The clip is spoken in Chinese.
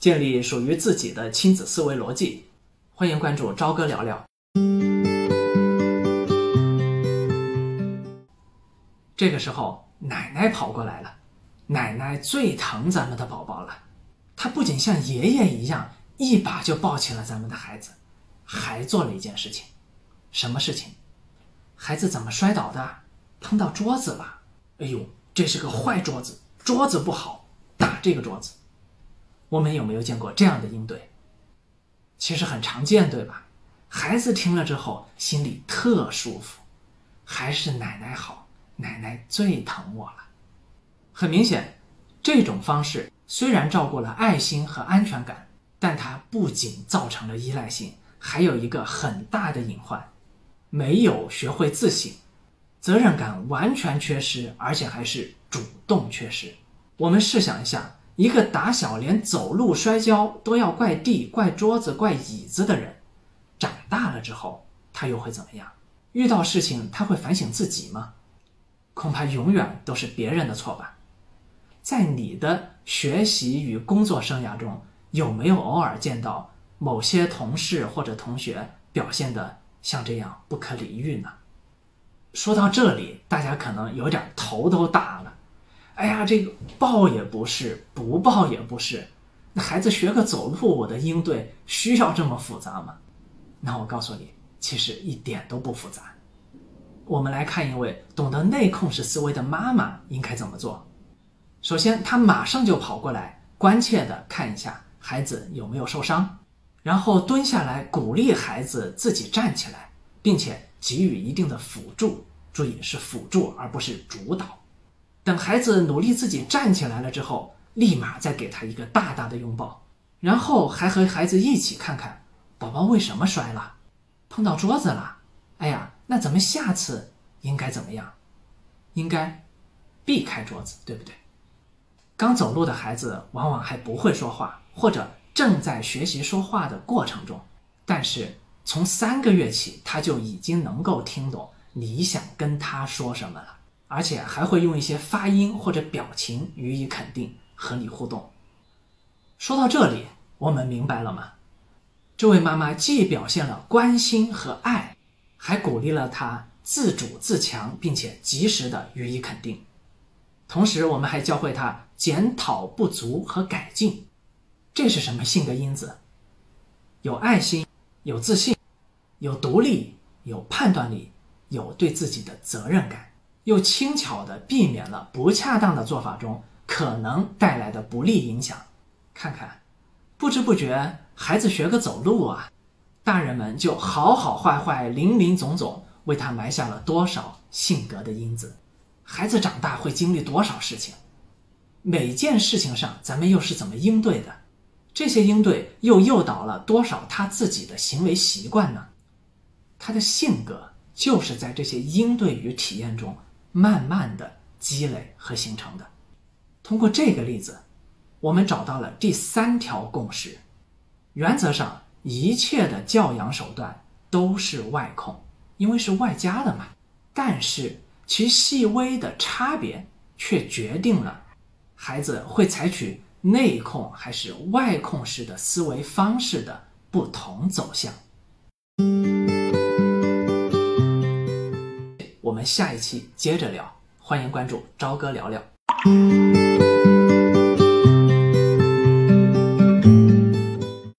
建立属于自己的亲子思维逻辑。欢迎关注朝哥聊聊。这个时候，奶奶跑过来了。奶奶最疼咱们的宝宝了，她不仅像爷爷一样一把就抱起了咱们的孩子，还做了一件事情。什么事情？孩子怎么摔倒的？碰到桌子了。哎呦，这是个坏桌子，桌子不好，打这个桌子。我们有没有见过这样的应对？其实很常见，对吧？孩子听了之后心里特舒服，还是奶奶好，奶奶最疼我了。很明显，这种方式虽然照顾了爱心和安全感，但它不仅造成了依赖性，还有一个很大的隐患：没有学会自省，责任感完全缺失，而且还是主动缺失。我们试想一下，一个打小连走路摔跤都要怪地、怪桌子、怪椅子的人，长大了之后他又会怎么样？遇到事情他会反省自己吗？恐怕永远都是别人的错吧。在你的学习与工作生涯中，有没有偶尔见到某些同事或者同学表现的像这样不可理喻呢？说到这里，大家可能有点头都大了。哎呀，这个抱也不是，不抱也不是，那孩子学个走路，我的应对需要这么复杂吗？那我告诉你，其实一点都不复杂。我们来看一位懂得内控式思维的妈妈应该怎么做。首先，他马上就跑过来，关切地看一下孩子有没有受伤，然后蹲下来鼓励孩子自己站起来，并且给予一定的辅助。注意，是辅助而不是主导。等孩子努力自己站起来了之后，立马再给他一个大大的拥抱，然后还和孩子一起看看宝宝为什么摔了，碰到桌子了。哎呀，那咱们下次应该怎么样？应该避开桌子，对不对？刚走路的孩子往往还不会说话，或者正在学习说话的过程中。但是从三个月起，他就已经能够听懂你想跟他说什么了，而且还会用一些发音或者表情予以肯定和你互动。说到这里，我们明白了吗？这位妈妈既表现了关心和爱，还鼓励了他自主自强，并且及时的予以肯定。同时，我们还教会他检讨不足和改进。这是什么性格因子？有爱心，有自信，有独立，有判断力，有对自己的责任感，又轻巧地避免了不恰当的做法中可能带来的不利影响。看看，不知不觉，孩子学个走路啊，大人们就好好坏坏、林林总总，为他埋下了多少性格的因子。孩子长大会经历多少事情？每件事情上，咱们又是怎么应对的？这些应对又诱导了多少他自己的行为习惯呢？他的性格就是在这些应对与体验中慢慢的积累和形成的。通过这个例子，我们找到了第三条共识：原则上，一切的教养手段都是外控，因为是外加的嘛。但是。其细微的差别却决定了孩子会采取内控还是外控式的思维方式的不同走向。们下一期接着聊，欢迎关注朝哥聊聊。